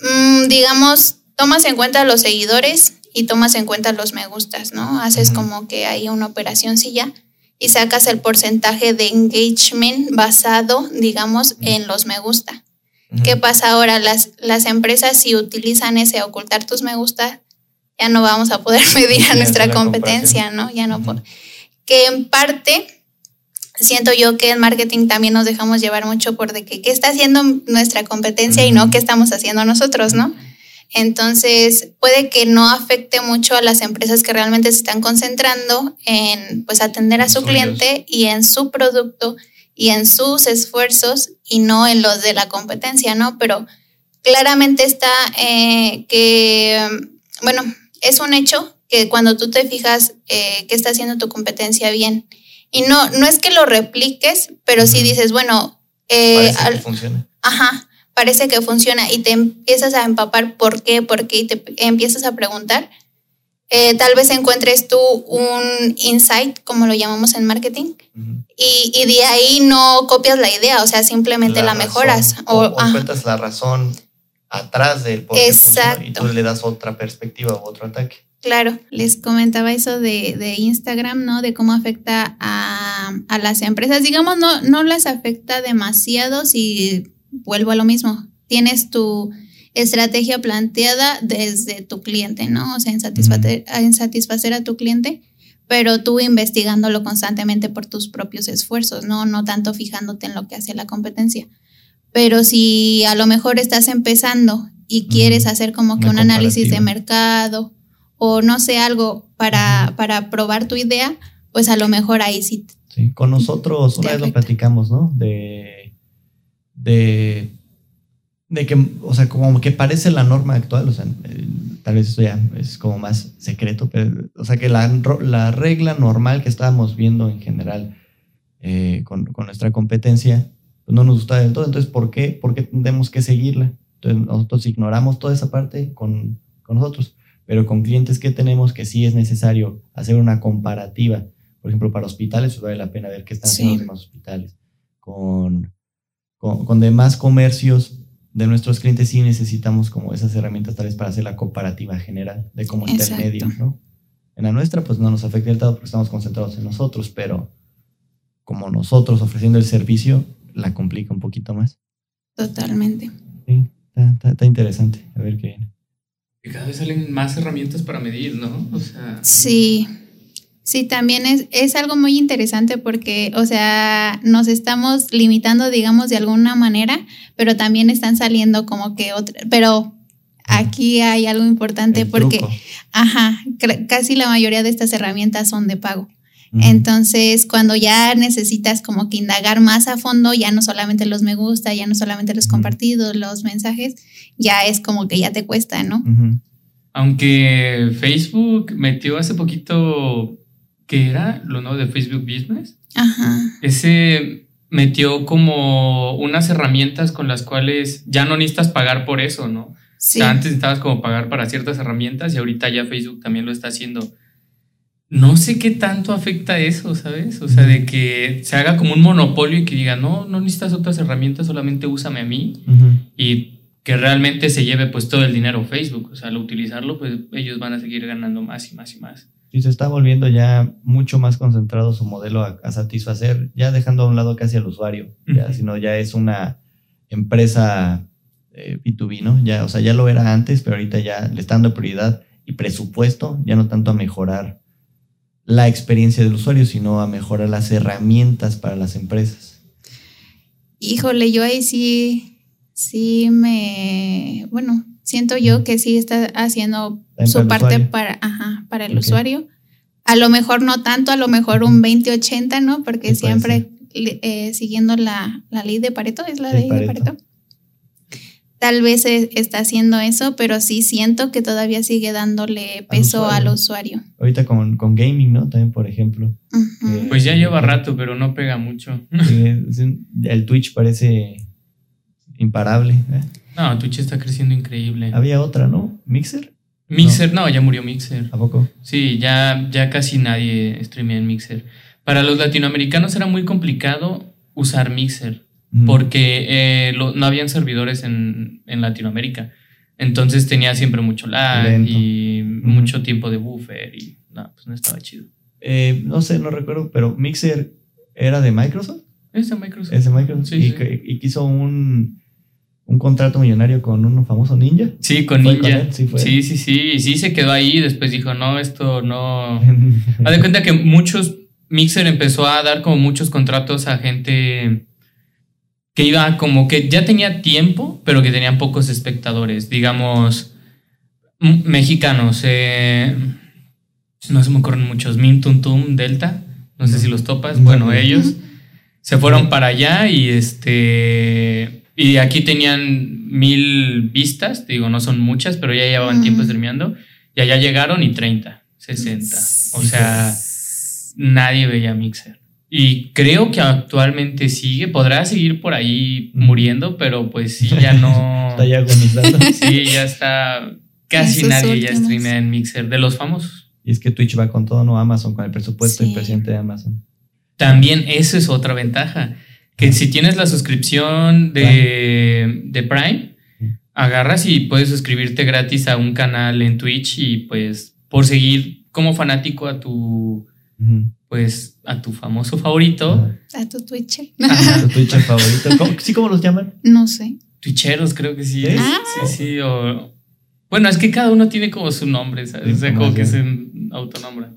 mm, digamos, tomas en cuenta los seguidores y tomas en cuenta los me gustas, ¿no? Haces como que hay una operación silla y sacas el porcentaje de engagement basado, digamos, en los me gusta. ¿Qué pasa ahora? Las, las empresas si utilizan ese ocultar tus me gusta, ya no vamos a poder medir a nuestra competencia, ¿no? Ya no po- Que en parte, siento yo que en marketing también nos dejamos llevar mucho por de que qué está haciendo nuestra competencia y no qué estamos haciendo nosotros, ¿no? Entonces, puede que no afecte mucho a las empresas que realmente se están concentrando en pues atender a su cliente y en su producto y en sus esfuerzos y no en los de la competencia, ¿no? Pero claramente está eh, que, bueno, es un hecho que cuando tú te fijas eh, que está haciendo tu competencia bien y no, no es que lo repliques, pero sí dices, bueno, eh, al- que funciona. Ajá, parece que funciona y te empiezas a empapar por qué, por qué y te empiezas a preguntar. Eh, tal vez encuentres tú un insight, como lo llamamos en marketing, Ujú. y, y de ahí no copias la idea, o sea, simplemente la, razón, mejoras. O, O, encuentras la razón atrás del por qué funciona y Exacto. tú le das otra perspectiva o otro ataque. claro. Les comentaba eso de, de Instagram, ¿no? De cómo afecta a, a las empresas. Digamos, no, no las afecta demasiado si vuelvo a lo mismo. Tienes tu estrategia planteada desde tu cliente, ¿no? O sea, en satisfacer, en satisfacer a tu cliente, pero tú investigándolo constantemente por tus propios esfuerzos, ¿no? No tanto fijándote en lo que hace la competencia. Pero si a lo mejor estás empezando y quieres hacer como que un análisis de mercado o no sé, algo para, para probar tu idea, pues a lo mejor ahí sí. Sí, con nosotros una vez lo platicamos, ¿no? De, de, de que, o sea, como que parece la norma actual, o sea, eh, tal vez eso ya es como más secreto, pero, o sea, que la, la regla normal que estábamos viendo en general eh, con, con nuestra competencia, pues no nos gustaba del todo, entonces, ¿por qué, ¿por qué tenemos que seguirla? Entonces, nosotros ignoramos toda esa parte con, con nosotros, pero con clientes que tenemos que sí es necesario hacer una comparativa por ejemplo, para hospitales, pues vale la pena ver qué están haciendo Sí. los hospitales. Con, con, con demás comercios de nuestros clientes sí necesitamos como esas herramientas tal vez para hacer la comparativa general de cómo está Exacto. el medio, ¿no? En la nuestra pues no nos afecta del todo porque estamos concentrados en nosotros, pero como nosotros ofreciendo el servicio, la complica un poquito más. Totalmente. Sí, está, está- está interesante. A ver qué viene. Y cada vez salen más herramientas para medir, ¿no? O sea, Sí, sí, también es, es algo muy interesante porque, o sea, nos estamos limitando, digamos, de alguna manera, pero también están saliendo como que otra, pero aquí hay algo importante El porque, truco. ajá, casi la mayoría de estas herramientas son de pago. Entonces, cuando ya necesitas como que indagar más a fondo, ya no solamente los me gusta, ya no solamente los compartidos, los mensajes, ya es como que ya te cuesta, ¿no? Aunque Facebook metió hace poquito, ¿qué era? Lo nuevo de Facebook Business. Ajá. Ese metió como unas herramientas con las cuales ya no necesitas pagar por eso, ¿no? Sí. O sea, antes necesitabas como pagar para ciertas herramientas y ahorita ya Facebook también lo está haciendo. No sé qué tanto afecta eso, ¿sabes? O sea, de que se haga como un monopolio y que diga, no, no necesitas otras herramientas, solamente úsame a mí. Y que realmente se lleve pues todo el dinero Facebook. O sea, al utilizarlo, pues ellos van a seguir ganando más y más y más. Y se está volviendo ya mucho más concentrado su modelo a, satisfacer, ya dejando a un lado casi al usuario, ya, sino ya es una empresa eh, B2B, ¿no? Ya, o sea, ya lo era antes, pero ahorita ya le está dando prioridad y presupuesto, ya no tanto a mejorar la experiencia del usuario, sino a mejorar las herramientas para las empresas. Híjole, yo ahí sí sí me, bueno, siento yo que sí está haciendo su parte para, ajá, para el usuario. A lo mejor no tanto, a lo mejor un 20-80, ¿no? Porque siempre eh, siguiendo la, ley de Pareto, es la ley de Pareto. Tal vez e, está haciendo eso, pero sí siento que todavía sigue dándole peso al usuario. Ahorita con, con, gaming, ¿no? También, por ejemplo. pues ya lleva rato, pero no pega mucho. el Twitch parece imparable. ¿eh? No, Twitch está creciendo increíble. Había otra, ¿no? ¿Mixer? Mixer, no, ya murió Mixer. ¿A poco? Sí, ya, ya casi nadie streamea en Mixer. Para los latinoamericanos era muy complicado usar Mixer porque eh, no habían servidores en, Latinoamérica. Entonces tenía siempre mucho lag y mucho tiempo de buffer y no, pues no estaba chido. Eh, no sé, no recuerdo, pero Mixer era de Microsoft. Es de Microsoft. Es de Microsoft. y, y quiso un un contrato millonario con un famoso ninja. Sí, con Ninja. sí, sí, sí, sí, sí, se quedó ahí. Después dijo, no, esto no. Haz de cuenta que muchos, Mixer empezó a dar como muchos contratos a gente que iba como que ya tenía tiempo, pero que tenían pocos espectadores. Digamos, mexicanos. Eh, no se me ocurren muchos. Mintuntum, Delta. No sé si los topas. Bueno, ellos se fueron para allá y este y aquí tenían mil vistas, digo, no son muchas, pero ya llevaban tiempo streameando. Y allá llegaron y 30, 60. O sea, nadie veía Mixer. Y creo que actualmente sigue, podrá seguir por ahí muriendo, pero pues sí, ya no. está ya agonizando. Sí, ya está. Casi nadie ya streamea en Mixer, de los famosos. Y es que Twitch va con todo, no Amazon, con el presupuesto sí. presidente de Amazon. También esa es otra ventaja que si tienes la suscripción de, de Prime, agarras y puedes suscribirte gratis a un canal en Twitch y pues por seguir como fanático a tu pues a tu famoso favorito. A tu Twitcher. A tu Twitcher favorito. ¿Cómo, ¿Sí cómo los llaman? No sé. Twitcheros creo que sí. Ah. Sí, sí. O, bueno, es que cada uno tiene como su nombre, ¿sabes? O sea, como que se autonombra.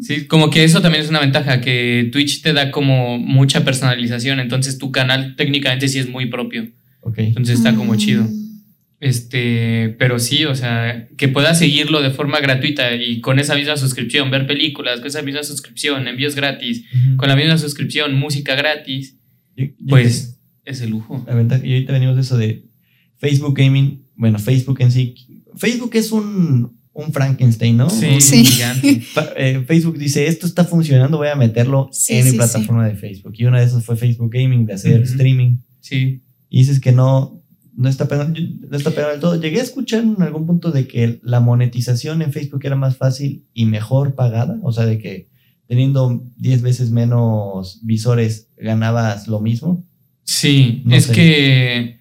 Sí, como que eso también es una ventaja, que Twitch te da como mucha personalización, entonces tu canal técnicamente sí es muy propio. Entonces está como chido. Mm. Este, pero sí, o sea, que puedas seguirlo de forma gratuita y con esa misma suscripción, ver películas, con esa misma suscripción, envíos gratis, con la misma suscripción, música gratis, pues es el lujo. La ventaja, y ahorita venimos de eso de Facebook Gaming, bueno, Facebook en sí. Facebook es un, un Frankenstein, ¿no? Sí, sí. Gigante. Eh, Facebook dice, esto está funcionando, voy a meterlo en mi plataforma de Facebook. Y una de esas fue Facebook Gaming, de hacer streaming. Sí. Y dices que no, no está pegando, no está pegando del todo. Llegué a escuchar en algún punto de que la monetización en Facebook era más fácil y mejor pagada. O sea, de que teniendo 10 veces menos visores ganabas lo mismo. Sí, es que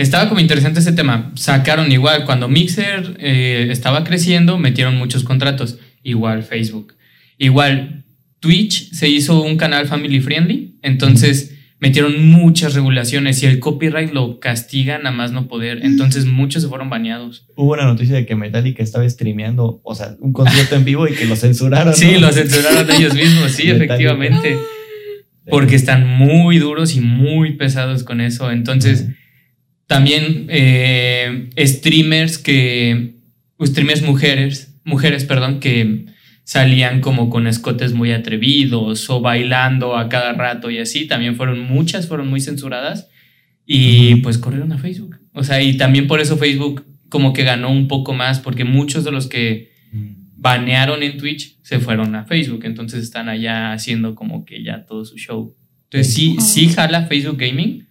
estaba como interesante ese tema. Sacaron igual, cuando Mixer eh, estaba creciendo, metieron muchos contratos. Igual Facebook. Igual Twitch se hizo un canal family friendly, entonces metieron muchas regulaciones y el copyright lo castigan a más no poder. Entonces muchos se fueron baneados. Hubo una noticia de que Metallica estaba streameando, o sea, un concierto en vivo y que lo censuraron. Sí, lo censuraron ellos mismos, sí, efectivamente. Porque están muy duros y muy pesados con eso. Entonces... También eh, streamers que, streamers mujeres, mujeres, perdón, que salían como con escotes muy atrevidos o bailando a cada rato y así, también fueron muchas, fueron muy censuradas y pues corrieron a Facebook. O sea, y también por eso Facebook como que ganó un poco más porque muchos de los que banearon en Twitch se fueron a Facebook, entonces están allá haciendo como que ya todo su show. Entonces sí, sí jala Facebook Gaming,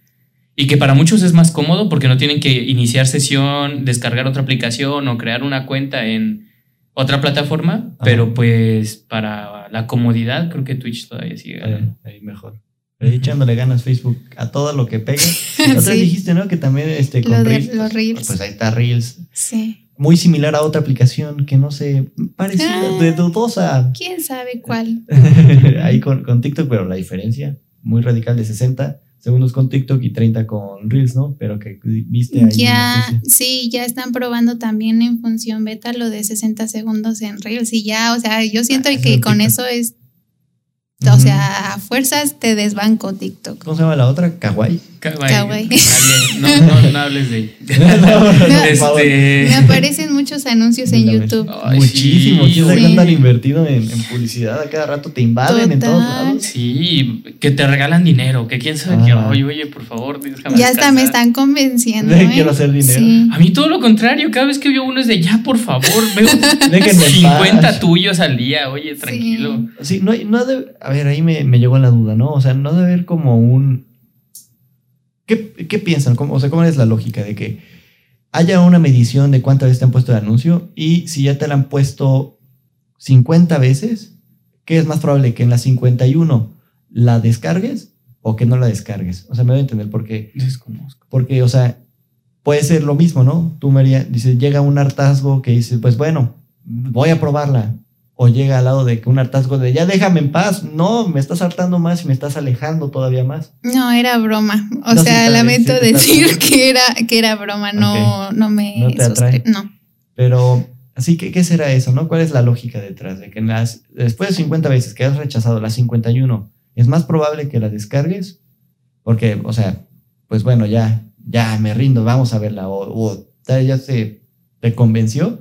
y que para muchos es más cómodo porque no tienen que iniciar sesión, descargar otra aplicación o crear una cuenta en otra plataforma, pero pues para la comodidad creo que Twitch todavía sigue ganando. ahí mejor. echándole ganas Facebook a todo lo que pega. Otra dijiste, ¿no? Que también este, con Reels, los pues, Reels. Pues ahí está Reels. Sí. Muy similar a otra aplicación que no sé, parecida, ah, de dudosa. ¿Quién sabe cuál? ahí con, con TikTok, pero la diferencia muy radical de 60 segundos con TikTok y 30 con Reels, ¿no? Pero que viste ahí. Ya, sí, ya están probando también en función beta lo de 60 segundos en Reels y ya, o sea, yo siento ah, que con eso es o sea, a fuerzas te desbanco TikTok. ¿Cómo se llama la otra? Kawaii. Kawaii. No, no, no, hables de este... Me aparecen muchos anuncios en YouTube. Muchísimo. Sí, ¿Quién tan invertido en, publicidad? A cada rato te invaden en todos lados. Sí, que te regalan dinero. Que quién sabe que, oye, oye, por favor, déjame Ya hasta me están convenciendo. ¿eh? Quiero hacer dinero. A mí todo lo contrario. Cada vez que veo uno es de ya, por favor, veo 50 tuyos al día. Oye, tranquilo. Sí, no, no debe a ver, ahí me, me llegó la duda, ¿no? O sea, no debe haber como un... ¿Qué, qué piensan? ¿Cómo, o sea, ¿cómo es la lógica de que haya una medición de cuántas veces te han puesto el anuncio y si ya te la han puesto 50 veces, ¿qué es más probable? ¿Que en la 51 la descargues o que no la descargues? O sea, me voy a entender por qué. Desconozco. Porque, o sea, puede ser lo mismo, ¿no? Tú, María, dices, llega un hartazgo que dices, pues bueno, voy a probarla o llega al lado de que un hartazgo de ya déjame en paz, no, me estás hartando más y me estás alejando todavía más. No, era broma. O sea, lamento decir que era, que era broma, no, no me no te atrae. No. Pero, así que, ¿qué será eso, no? ¿Cuál es la lógica detrás de que las, después de 50 veces que has rechazado la 51, es más probable que la descargues? Porque, o sea, pues bueno, ya, ya me rindo, vamos a verla, o, o ya se te convenció,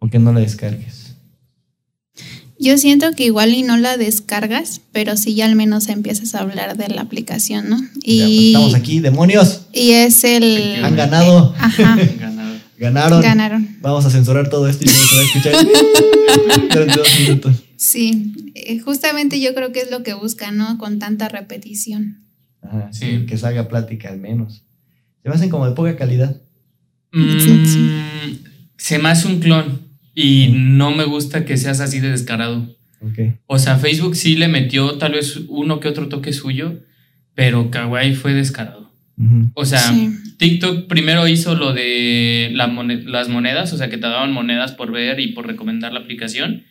o que no la descargues. Yo siento que igual y no la descargas, pero sí ya al menos empiezas a hablar de la aplicación, ¿no? Pues, y estamos aquí, demonios. Y es el... Han ganado. Ajá. Ganaron. Ganaron. Vamos a censurar todo esto y vamos a escuchar minutos. Sí, eh, justamente yo creo que es lo que buscan, ¿no? Con tanta repetición. Ajá, sí. Que salga plática al menos. Se me hacen como de poca calidad. Mm, se me hace un clon. Y no me gusta que seas así de descarado. O sea, Facebook sí le metió tal vez uno que otro toque suyo, pero Kawaii fue descarado. O sea, TikTok primero hizo lo de las monedas, o sea, que te daban monedas por ver y por recomendar la aplicación.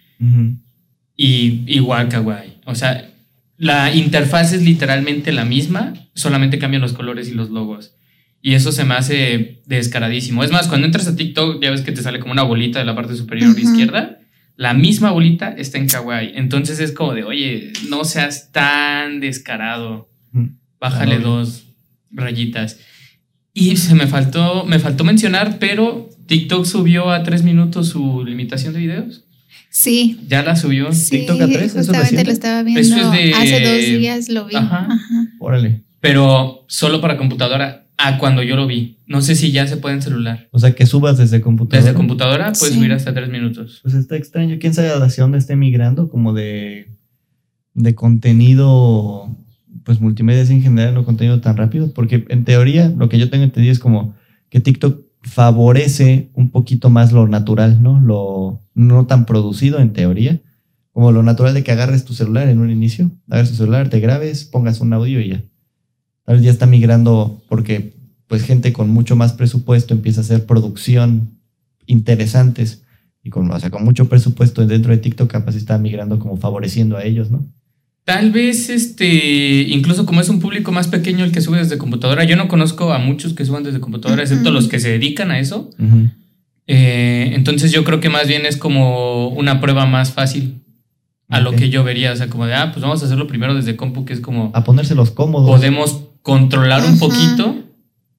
Y igual Kawaii. O sea, la interfaz es literalmente la misma, solamente cambian los colores y los logos. Y eso se me hace descaradísimo. Es más, cuando entras a TikTok, ya ves que te sale como una bolita de la parte superior izquierda. La misma bolita está en Kawaii. Entonces es como de, oye, no seas tan descarado. Bájale dos rayitas. Y se me faltó, me faltó mencionar, pero TikTok subió a tres minutos su limitación de videos. Sí. Ya la subió. TikTok a tres. Justamente lo estaba viendo. Hace dos días lo vi. Ajá. Órale. Pero solo para computadora a cuando yo lo vi. No sé si ya se puede en celular. O sea, que subas desde computadora. Desde computadora puedes subir hasta tres minutos. Pues está extraño. ¿Quién sabe hacia dónde esté migrando? Como de, de contenido, pues multimedia en general, no contenido tan rápido. Porque en teoría, lo que yo tengo entendido es como que TikTok favorece un poquito más lo natural, ¿no? Lo no tan producido en teoría. Como lo natural de que agarres tu celular en un inicio, agarres tu celular, te grabes, pongas un audio y ya tal vez ya está migrando porque pues gente con mucho más presupuesto empieza a hacer producción interesantes y con, o sea, con mucho presupuesto dentro de TikTok capaz está migrando como favoreciendo a ellos, ¿no? Tal vez, este, incluso como es un público más pequeño el que sube desde computadora, yo no conozco a muchos que suban desde computadora, excepto los que se dedican a eso. Eh, entonces yo creo que más bien es como una prueba más fácil a lo que yo vería, o sea, como de, ah, pues vamos a hacerlo primero desde compu, que es como... A ponérselos cómodos. Podemos controlar un poquito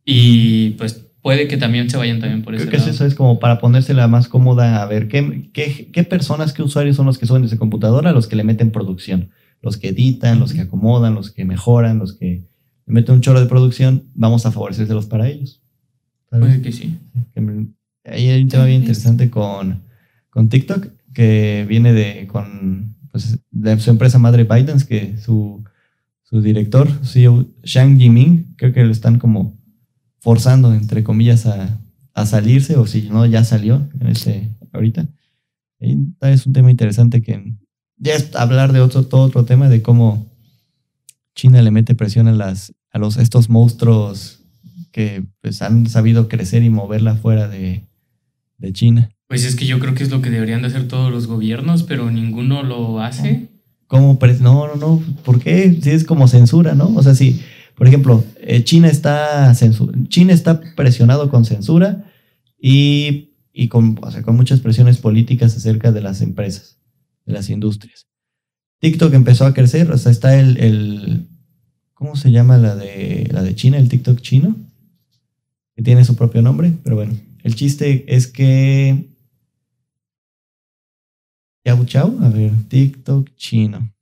y pues puede que también se vayan también por Creo ese que eso es como para ponérsela más cómoda a ver qué, qué, qué, personas, qué usuarios son los que suben desde computadora, los que le meten producción, los que editan, los que acomodan, los que mejoran, los que le meten un chorro de producción, vamos a favorecérselos para ellos. Puede que sí. Ahí hay un tema bien interesante con, con TikTok que viene de, con, pues, de su empresa madre ByteDance, que su su director, CEO Shang Yiming, creo que lo están como forzando, entre comillas, a, a salirse, o si no, ya salió en este, ahorita. Y es un tema interesante que ya es hablar de otro, todo otro tema de cómo China le mete presión a, las, a los, estos monstruos que pues, han sabido crecer y moverla fuera de, de China. Pues es que yo creo que es lo que deberían de hacer todos los gobiernos, pero ninguno lo hace. ¿Cómo? No, no, no. ¿Por qué? Si es como censura, ¿no? O sea, si, por ejemplo, eh, China, está China está presionado con censura y, y con, o sea, con muchas presiones políticas acerca de las empresas, de las industrias. TikTok empezó a crecer, o sea, está el, el ¿cómo se llama la de, la de China? El TikTok chino, que tiene su propio nombre, pero bueno, el chiste es que Chau Chau, a ver, TikTok chino.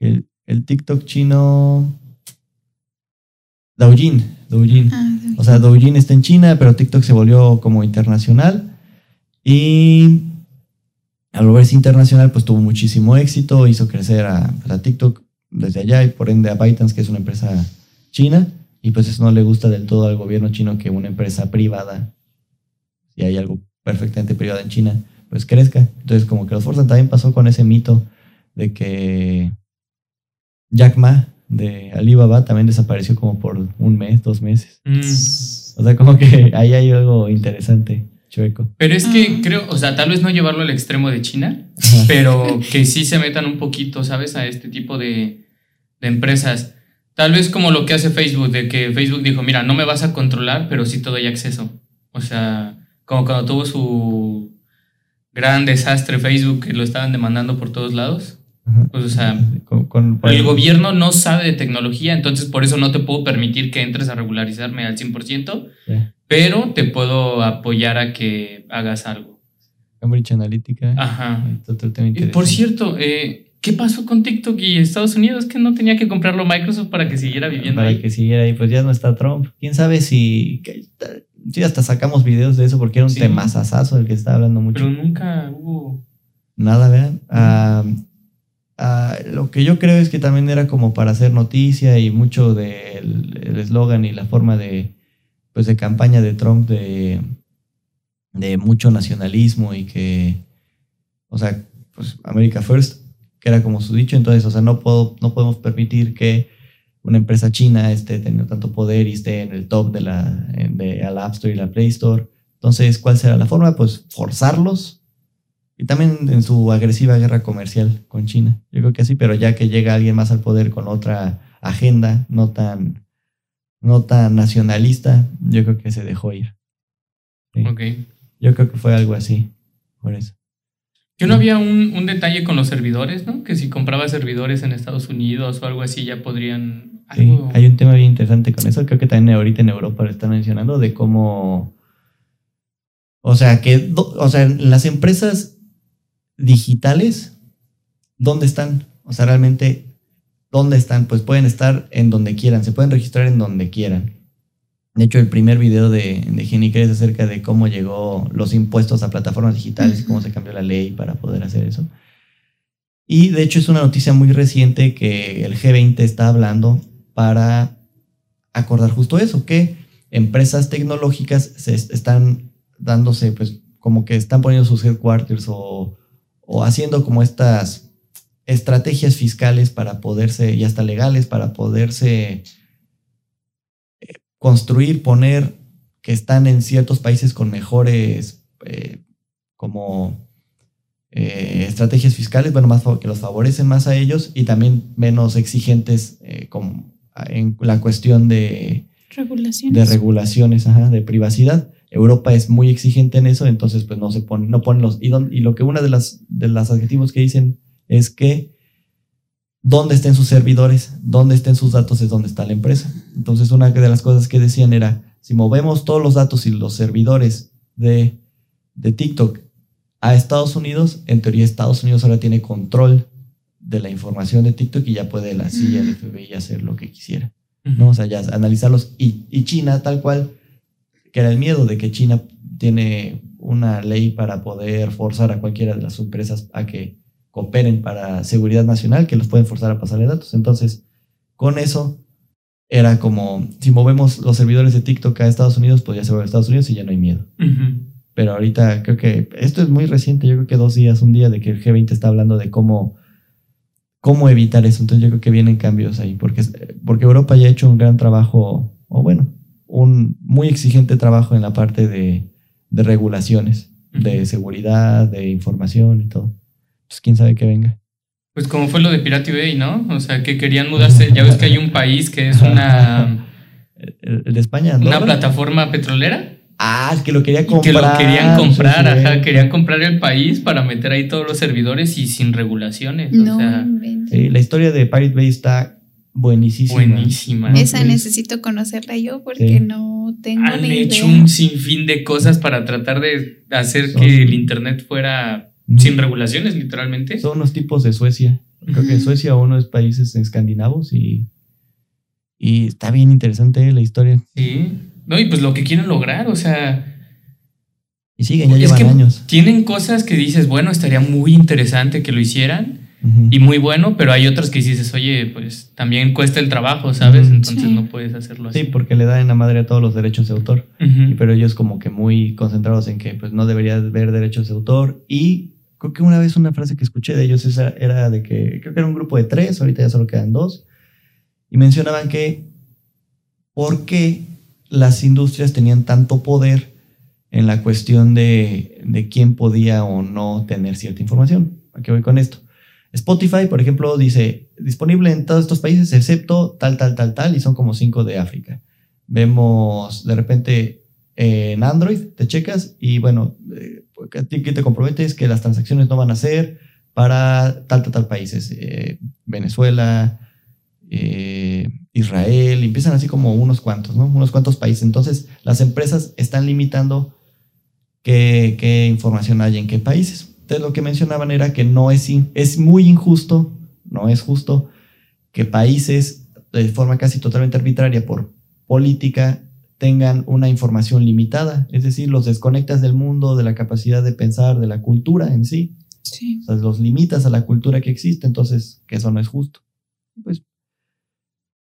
El, el TikTok chino. Douyin, Douyin. Ah, o sea, Douyin está en China, pero TikTok se volvió como internacional. Y al volverse internacional, pues tuvo muchísimo éxito, hizo crecer a, a TikTok desde allá y por ende a ByteDance, que es una empresa china. Y pues eso no le gusta del todo al gobierno chino que una empresa privada, si hay algo perfectamente privado en China, pues crezca. Entonces, como que los forzan, también pasó con ese mito de que Jack Ma de Alibaba también desapareció como por un mes, dos meses. Mm. O sea, como que ahí hay algo interesante, chueco. Pero es que creo, o sea, tal vez no llevarlo al extremo de China, pero que sí se metan un poquito, ¿sabes? A este tipo de, de empresas. Tal vez como lo que hace Facebook, de que Facebook dijo, mira, no me vas a controlar, pero sí te doy acceso. O sea, como cuando tuvo su gran desastre Facebook que lo estaban demandando por todos lados. Pues, o sea, el gobierno no sabe de tecnología, entonces por eso no te puedo permitir que entres a regularizarme al 100%, pero te puedo apoyar a que hagas algo. Cambridge Analytica. Ajá. por cierto, eh, ¿qué pasó con TikTok y Estados Unidos? Que no tenía que comprarlo Microsoft para que siguiera viviendo para que siguiera ahí, pues ya no está Trump. ¿Quién sabe si Sí, hasta sacamos videos de eso porque era un tema temazazazo del que estaba hablando mucho. Pero nunca hubo. Nada, vean. Ah, ah, lo que yo creo es que también era como para hacer noticia y mucho del eslogan y la forma de, pues, de campaña de Trump de, de mucho nacionalismo y que, o sea, pues America First, que era como su dicho, entonces, o sea, no, puedo, no podemos permitir que una empresa china esté teniendo tanto poder y esté en el top de la, de la App Store y la Play Store. Entonces, ¿cuál será la forma? Pues forzarlos y también en su agresiva guerra comercial con China. Yo creo que así, pero ya que llega alguien más al poder con otra agenda no tan, no tan nacionalista, yo creo que se dejó ir. Yo creo que fue algo así, por eso. Que no había un, un, detalle con los servidores, ¿no? Que si compraba servidores en Estados Unidos o algo así ya podrían hay un tema bien interesante con eso. Creo que también ahorita en Europa lo están mencionando de cómo. O sea, que. O sea, las empresas digitales, ¿dónde están? O sea, realmente, ¿dónde están? Pues pueden estar en donde quieran, se pueden registrar en donde quieran. De hecho, el primer video de, de es acerca de cómo llegó los impuestos a plataformas digitales y cómo se cambió la ley para poder hacer eso. Y de hecho es una noticia muy reciente que el G20 está hablando para acordar justo eso, que empresas tecnológicas se están dándose, pues como que están poniendo sus headquarters o, haciendo como estas estrategias fiscales para poderse, y hasta legales, para poderse eh, construir, poner, que están en ciertos países con mejores, eh, como eh, estrategias fiscales, bueno, más que los favorecen más a ellos y también menos exigentes como en la cuestión de regulaciones, de, regulaciones de privacidad. Europa es muy exigente en eso, entonces pues no se pone, no ponen los... Y, y lo que una de las, de los adjetivos que dicen es que dónde estén sus servidores, dónde estén sus datos es donde está la empresa. Entonces una de las cosas que decían era, si movemos todos los datos y los servidores de, de TikTok a Estados Unidos, en teoría Estados Unidos ahora tiene control de la información de TikTok y ya puede la CIA del FBI hacer lo que quisiera. ¿no? O sea, ya analizarlos. Y, y, China, tal cual, que era el miedo de que China tiene una ley para poder forzar a cualquiera de las empresas a que cooperen para seguridad nacional, que los pueden forzar a pasarle datos. Entonces, con eso era como, si movemos los servidores de TikTok a Estados Unidos, pues ya se va a Estados Unidos y ya no hay miedo. Pero ahorita creo que esto es muy reciente, yo creo que dos días, un día de que el G20 está hablando de cómo, cómo evitar eso. Entonces yo creo que vienen cambios ahí, porque, porque Europa ya ha hecho un gran trabajo, o bueno, un muy exigente trabajo en la parte de, de regulaciones, de seguridad, de información y todo. Entonces quién sabe qué venga. Pues como fue lo de Pirate Bay, ¿no? O sea, que querían mudarse. Ya ves que hay un país que es una... ¿El de España? ¿Una plataforma petrolera? Ah, es que lo quería comprar. que lo querían comprar, ajá, querían comprar el país para meter ahí todos los servidores y sin regulaciones. No, o sea, sí, la historia de Pirate Bay está buenísima. Buenísima. Esa necesito conocerla yo porque no tengo Han ni hecho idea. un sinfín de cosas para tratar de hacer que el internet fuera sin regulaciones, literalmente. Son unos tipos de Suecia. Creo que Suecia uno es países escandinavos y, y está bien interesante la historia. Sí. No, y pues lo que quieren lograr, o sea. Y siguen, ya es llevan que años. Tienen cosas que dices, bueno, estaría muy interesante que lo hicieran Ujú. y muy bueno, pero hay otras que dices, oye, pues también cuesta el trabajo, ¿sabes? Entonces Sí. no puedes hacerlo así. Sí, porque le dan en la madre a todos los derechos de autor. Pero ellos como que muy concentrados en que pues no debería haber derechos de autor. Y creo que una vez una frase que escuché de ellos esa era de que, creo que era un grupo de tres, ahorita ya solo quedan dos. Y mencionaban que por qué las industrias tenían tanto poder en la cuestión de, de quién podía o no tener cierta información. ¿A qué voy con esto? Spotify, por ejemplo, dice disponible en todos estos países excepto tal, tal, tal, tal, y son como cinco de África. Vemos de repente en Android, te checas y bueno, eh, que te comprometes que las transacciones no van a ser para tal, tal, tal países. Eh, Venezuela, eh, Israel, y empiezan así como unos cuantos, ¿no? Unos cuantos países. Entonces, las empresas están limitando qué, qué información hay en qué países. Entonces, lo que mencionaban era que no es, es muy injusto, no es justo que países de forma casi totalmente arbitraria por política tengan una información limitada, es decir, los desconectas del mundo, de la capacidad de pensar, de la cultura en sí, Sí. o sea, los limitas a la cultura que existe, entonces que eso no es justo. Pues,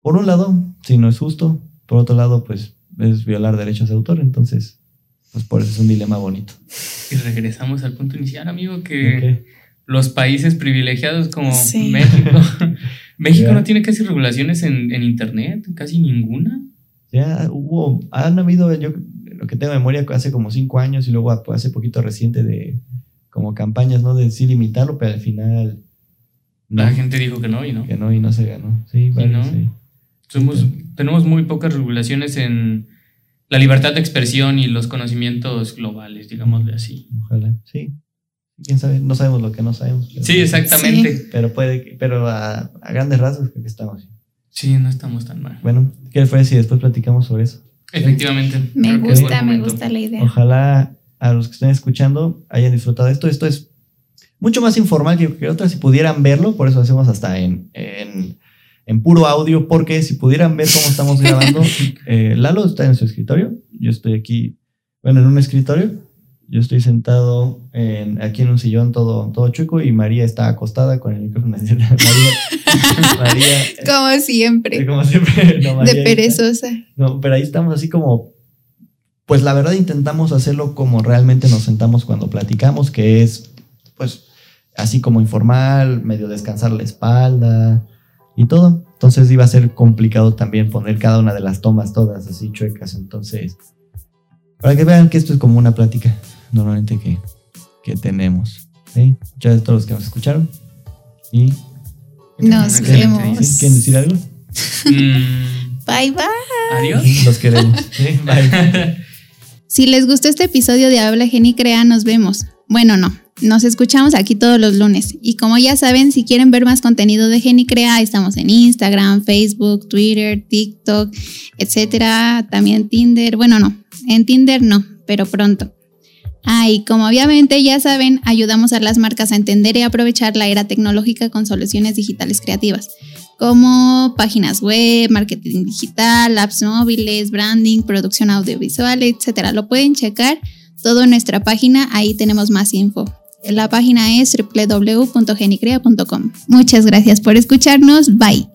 por un lado, si no es justo, por otro lado, pues es violar derechos de autor, entonces, pues por eso es un dilema bonito. Y regresamos al punto inicial, amigo, ¿De que los países privilegiados como Sí. México. México no tiene casi regulaciones en, en internet, casi ninguna. Ya hubo, han habido, yo lo que tengo en memoria, hace como cinco años y luego pues, hace poquito reciente de como campañas, ¿no? De sí limitarlo, pero al final no, La gente dijo que no y no. que no y no se ganó. Sí, vale, no? sí. Somos, tenemos muy pocas regulaciones en la libertad de expresión y los conocimientos globales, digámosle así. Ojalá, sí. Quién sabe, no sabemos lo que no sabemos. Pero, Sí, exactamente. Pero puede, que- pero a, a grandes rasgos creo que estamos. Sí, no estamos tan mal. Bueno, ¿qué les parece si después platicamos sobre eso? Efectivamente. Me gusta, me gusta la idea. Ojalá a los que estén escuchando hayan disfrutado de esto. Esto es mucho más informal que que otras. Si pudieran verlo, por eso hacemos hasta en, en, en puro audio, porque si pudieran ver cómo estamos grabando, eh, Lalo está en su escritorio, yo estoy aquí, bueno, en un escritorio. Yo estoy sentado en, aquí en un sillón todo, todo chueco y María está acostada con el micrófono. María, María, Como siempre. como siempre, no, María De está- perezosa. no, pero ahí estamos así como, pues la verdad intentamos hacerlo como realmente nos sentamos cuando platicamos, que es pues así como informal, medio descansar la espalda y todo. Entonces iba a ser complicado también poner cada una de las tomas todas así chuecas. Entonces, para que vean que esto es como una plática normalmente que, que tenemos. ¿sí? Muchas gracias a todos los que nos escucharon. Y Nos vemos. ¿quieren decir algo? Mm, Bye bye. Adiós. Los queremos. ¿sí? Bye. Si les gustó este episodio de Habla Genicrea, nos vemos. Bueno, no. Nos escuchamos aquí todos los lunes. Y como ya saben, si quieren ver más contenido de Genicrea, estamos en Instagram, Facebook, Twitter, TikTok, etcétera. También Tinder. Bueno, no. En Tinder no, pero pronto. Ah, y como obviamente ya saben, ayudamos a las marcas a entender y aprovechar la era tecnológica con soluciones digitales creativas, como páginas web, marketing digital, apps móviles, branding, producción audiovisual, etcétera. Lo pueden checar todo en nuestra página, ahí tenemos más info. La página es www.genicrea.com. Muchas gracias por escucharnos. Bye.